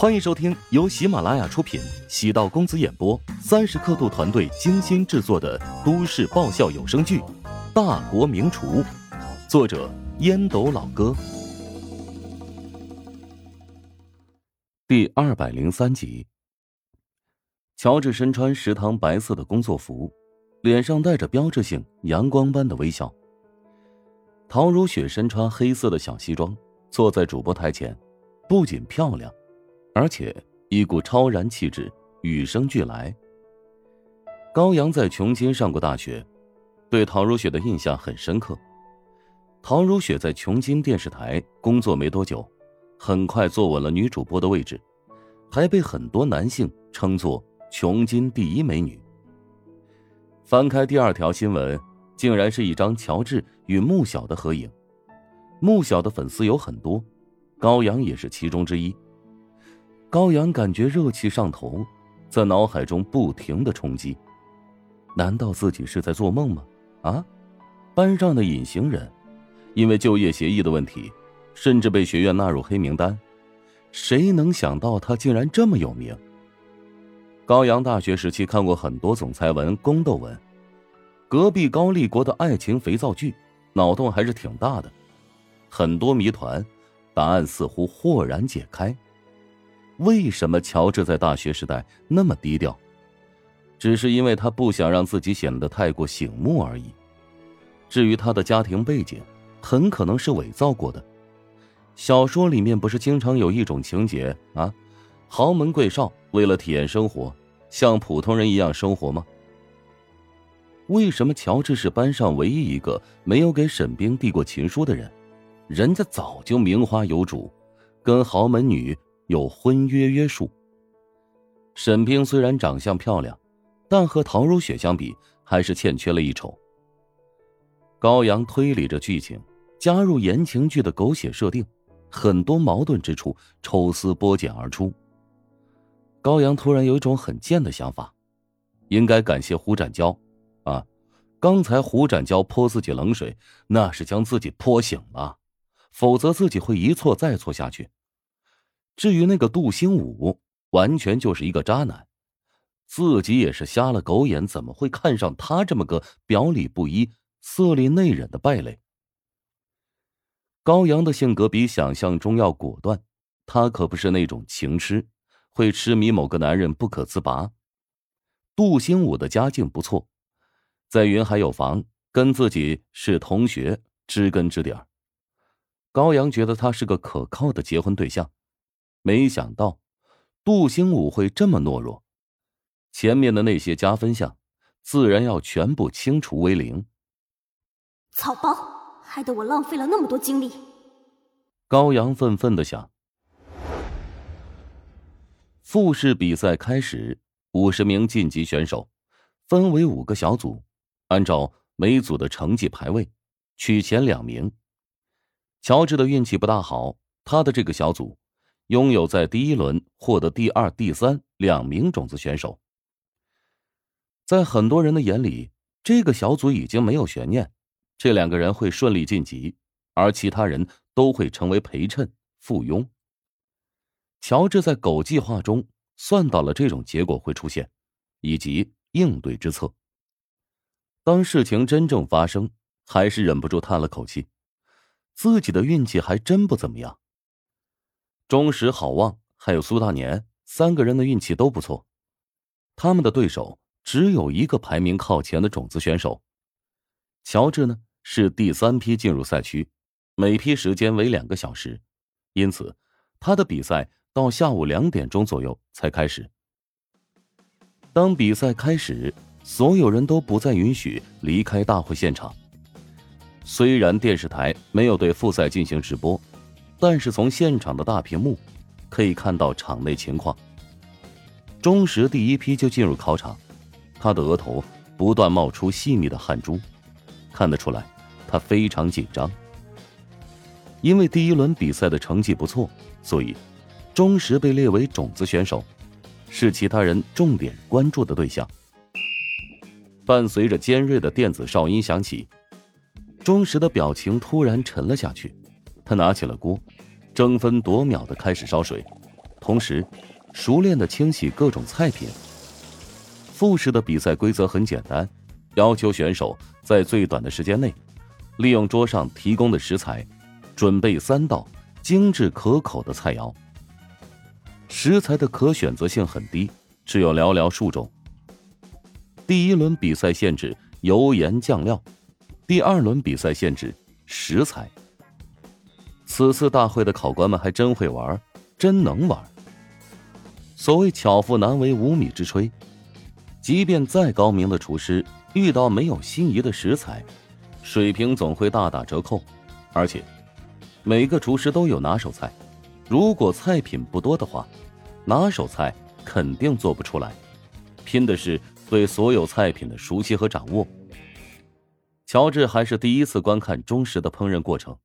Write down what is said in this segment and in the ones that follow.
欢迎收听由喜马拉雅出品、喜道公子演播、三十刻度团队精心制作的都市爆笑有声剧《大国名厨》，作者烟斗老哥，第二百零三集。乔治身穿食堂白色的工作服，脸上带着标志性阳光般的微笑。陶如雪身穿黑色的小西装，坐在主播台前，不仅漂亮。而且一股超然气质与生俱来。高阳在琼金上过大学，对陶如雪的印象很深刻。陶如雪在琼金电视台工作没多久，很快坐稳了女主播的位置，还被很多男性称作琼金第一美女。翻开第二条新闻，竟然是一张乔治与穆晓的合影。穆晓的粉丝有很多，高阳也是其中之一。高阳感觉热气上头，在脑海中不停的冲击。难道自己是在做梦吗？啊，班上的隐形人，因为就业协议的问题，甚至被学院纳入黑名单。谁能想到他竟然这么有名？高阳大学时期看过很多总裁文、宫斗文，隔壁高丽国的爱情肥皂剧，脑洞还是挺大的。很多谜团，答案似乎豁然解开。为什么乔治在大学时代那么低调？只是因为他不想让自己显得太过醒目而已。至于他的家庭背景，很可能是伪造过的。小说里面不是经常有一种情节啊，豪门贵少为了体验生活，像普通人一样生活吗？为什么乔治是班上唯一一个没有给沈冰递过情书的人？人家早就名花有主，跟豪门女。有婚约约束。沈冰虽然长相漂亮，但和陶如雪相比，还是欠缺了一筹。高阳推理着剧情，加入言情剧的狗血设定，很多矛盾之处抽丝剥茧而出。高阳突然有一种很贱的想法，应该感谢胡展娇，啊，刚才胡展娇泼自己冷水，那是将自己泼醒了，否则自己会一错再错下去。至于那个杜兴武，完全就是一个渣男，自己也是瞎了狗眼，怎么会看上他这么个表里不一、色厉内荏的败类？高阳的性格比想象中要果断，他可不是那种情痴，会痴迷某个男人不可自拔。杜兴武的家境不错，在云海有房，跟自己是同学，知根知底儿。高阳觉得他是个可靠的结婚对象。没想到，杜兴武会这么懦弱，前面的那些加分项，自然要全部清除为零。草包，害得我浪费了那么多精力。高阳愤愤的想。复试比赛开始，五十名晋级选手，分为五个小组，按照每组的成绩排位，取前两名。乔治的运气不大好，他的这个小组。拥有在第一轮获得第二、第三两名种子选手，在很多人的眼里，这个小组已经没有悬念，这两个人会顺利晋级，而其他人都会成为陪衬、附庸。乔治在狗计划中算到了这种结果会出现，以及应对之策。当事情真正发生，还是忍不住叹了口气，自己的运气还真不怎么样。钟石、好望还有苏大年三个人的运气都不错，他们的对手只有一个排名靠前的种子选手。乔治呢是第三批进入赛区，每批时间为两个小时，因此他的比赛到下午两点钟左右才开始。当比赛开始，所有人都不再允许离开大会现场。虽然电视台没有对复赛进行直播。但是从现场的大屏幕可以看到场内情况。钟石第一批就进入考场，他的额头不断冒出细密的汗珠，看得出来他非常紧张。因为第一轮比赛的成绩不错，所以钟石被列为种子选手，是其他人重点关注的对象。伴随着尖锐的电子哨音响起，钟石的表情突然沉了下去。他拿起了锅，争分夺秒的开始烧水，同时熟练的清洗各种菜品。复试的比赛规则很简单，要求选手在最短的时间内，利用桌上提供的食材，准备三道精致可口的菜肴。食材的可选择性很低，只有寥寥数种。第一轮比赛限制油盐酱料，第二轮比赛限制食材。此次大会的考官们还真会玩，真能玩。所谓巧妇难为无米之炊。即便再高明的厨师，遇到没有心仪的食材，水平总会大打折扣。而且，每个厨师都有拿手菜，如果菜品不多的话，拿手菜肯定做不出来。拼的是对所有菜品的熟悉和掌握。乔治还是第一次观看忠实的烹饪过程，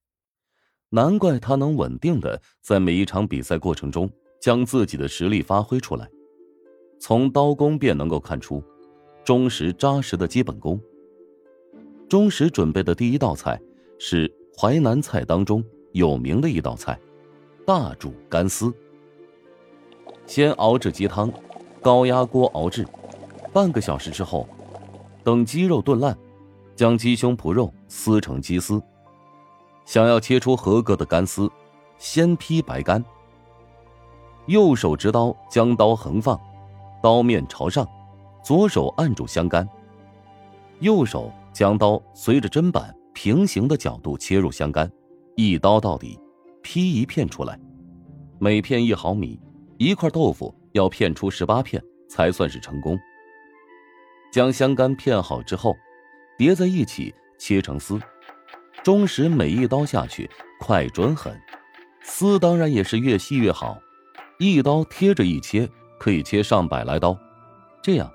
难怪他能稳定的在每一场比赛过程中将自己的实力发挥出来。从刀工便能够看出，忠实扎实的基本功。忠实准备的第一道菜是淮南菜当中有名的一道菜——大煮干丝。先熬制鸡汤，高压锅熬制，半个小时之后，等鸡肉炖烂，将鸡胸脯肉撕成鸡丝。想要切出合格的干丝，先劈白干。右手执刀，将刀横放。刀面朝上，左手按住香干，右手将刀随着砧板平行的角度切入香干，一刀到底，劈一片出来。每片一毫米，一块豆腐要片出十八片才算是成功。将香干片好之后，叠在一起切成丝。钟石每一刀下去快准狠，丝当然也是越细越好，一刀贴着一切。可以切上百来刀，这样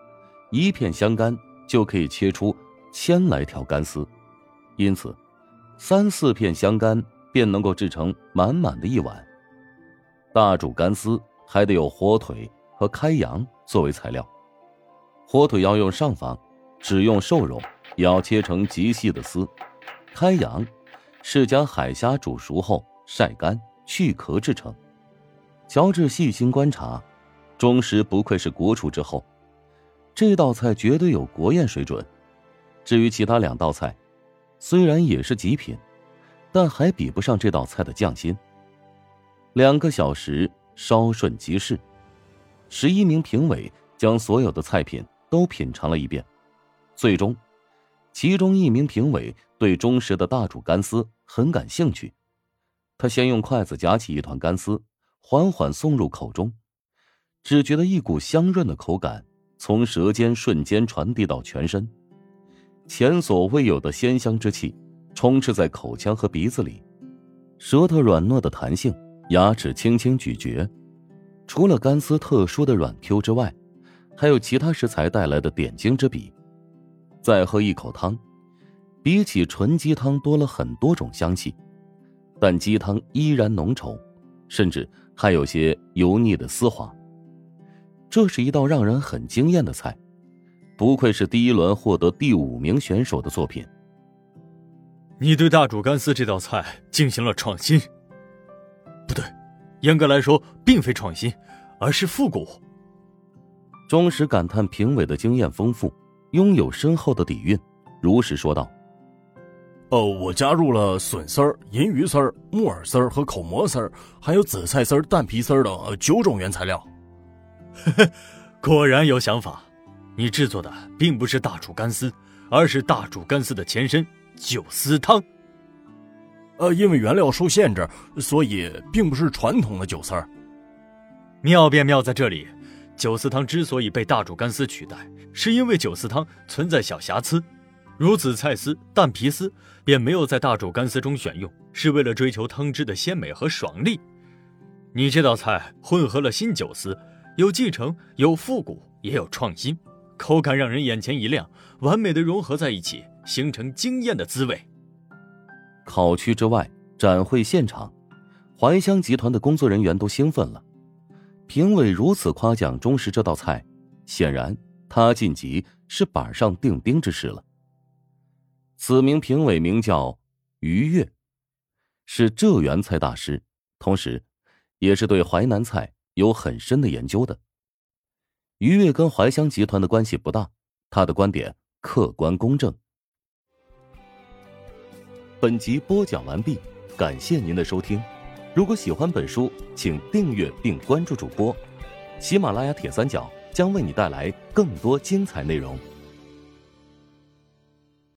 一片香干就可以切出千来条干丝，因此三四片香干便能够制成满满的一碗。大煮干丝还得有火腿和开阳作为材料，火腿要用上房，只用瘦肉，也要切成极细的丝。开阳是将海虾煮熟后晒干去壳制成。乔治细心观察。钟石不愧是国厨之后，这道菜绝对有国宴水准。至于其他两道菜，虽然也是极品，但还比不上这道菜的匠心。两个小时稍顺即逝，十一名评委将所有的菜品都品尝了一遍，最终，其中一名评委对忠实的大煮干丝很感兴趣，他先用筷子夹起一团干丝，缓缓送入口中。只觉得一股香润的口感从舌尖瞬间传递到全身，前所未有的鲜香之气充斥在口腔和鼻子里，舌头软糯的弹性，牙齿轻轻咀嚼。除了干丝特殊的软 Q 之外，还有其他食材带来的点睛之笔。再喝一口汤，比起纯鸡汤多了很多种香气，但鸡汤依然浓稠，甚至还有些油腻的丝滑。这是一道让人很惊艳的菜，不愧是第一轮获得第五名选手的作品。你对大煮干丝这道菜进行了创新，不对，严格来说并非创新，而是复古。忠实感叹评委的经验丰富，拥有深厚的底蕴，如实说道：“哦，我加入了笋丝儿、银鱼丝儿、木耳丝儿和口蘑丝儿，还有紫菜丝儿、蛋皮丝儿等九种原材料。”呵呵，果然有想法。你制作的并不是大煮干丝，而是大煮干丝的前身——酒丝汤。呃，因为原料受限制，所以并不是传统的酒丝儿。妙便妙在这里，酒丝汤之所以被大煮干丝取代，是因为酒丝汤存在小瑕疵，如紫菜丝、蛋皮丝便没有在大煮干丝中选用，是为了追求汤汁的鲜美和爽利。你这道菜混合了新酒丝。有继承，有复古，也有创新，口感让人眼前一亮，完美的融合在一起，形成惊艳的滋味。考区之外，展会现场，怀香集团的工作人员都兴奋了。评委如此夸奖钟石这道菜，显然他晋级是板上钉钉之事了。此名评委名叫于越，是浙园菜大师，同时，也是对淮南菜。有很深的研究的。于越跟怀香集团的关系不大，他的观点客观公正。本集播讲完毕，感谢您的收听。如果喜欢本书，请订阅并关注主播。喜马拉雅铁三角将为你带来更多精彩内容。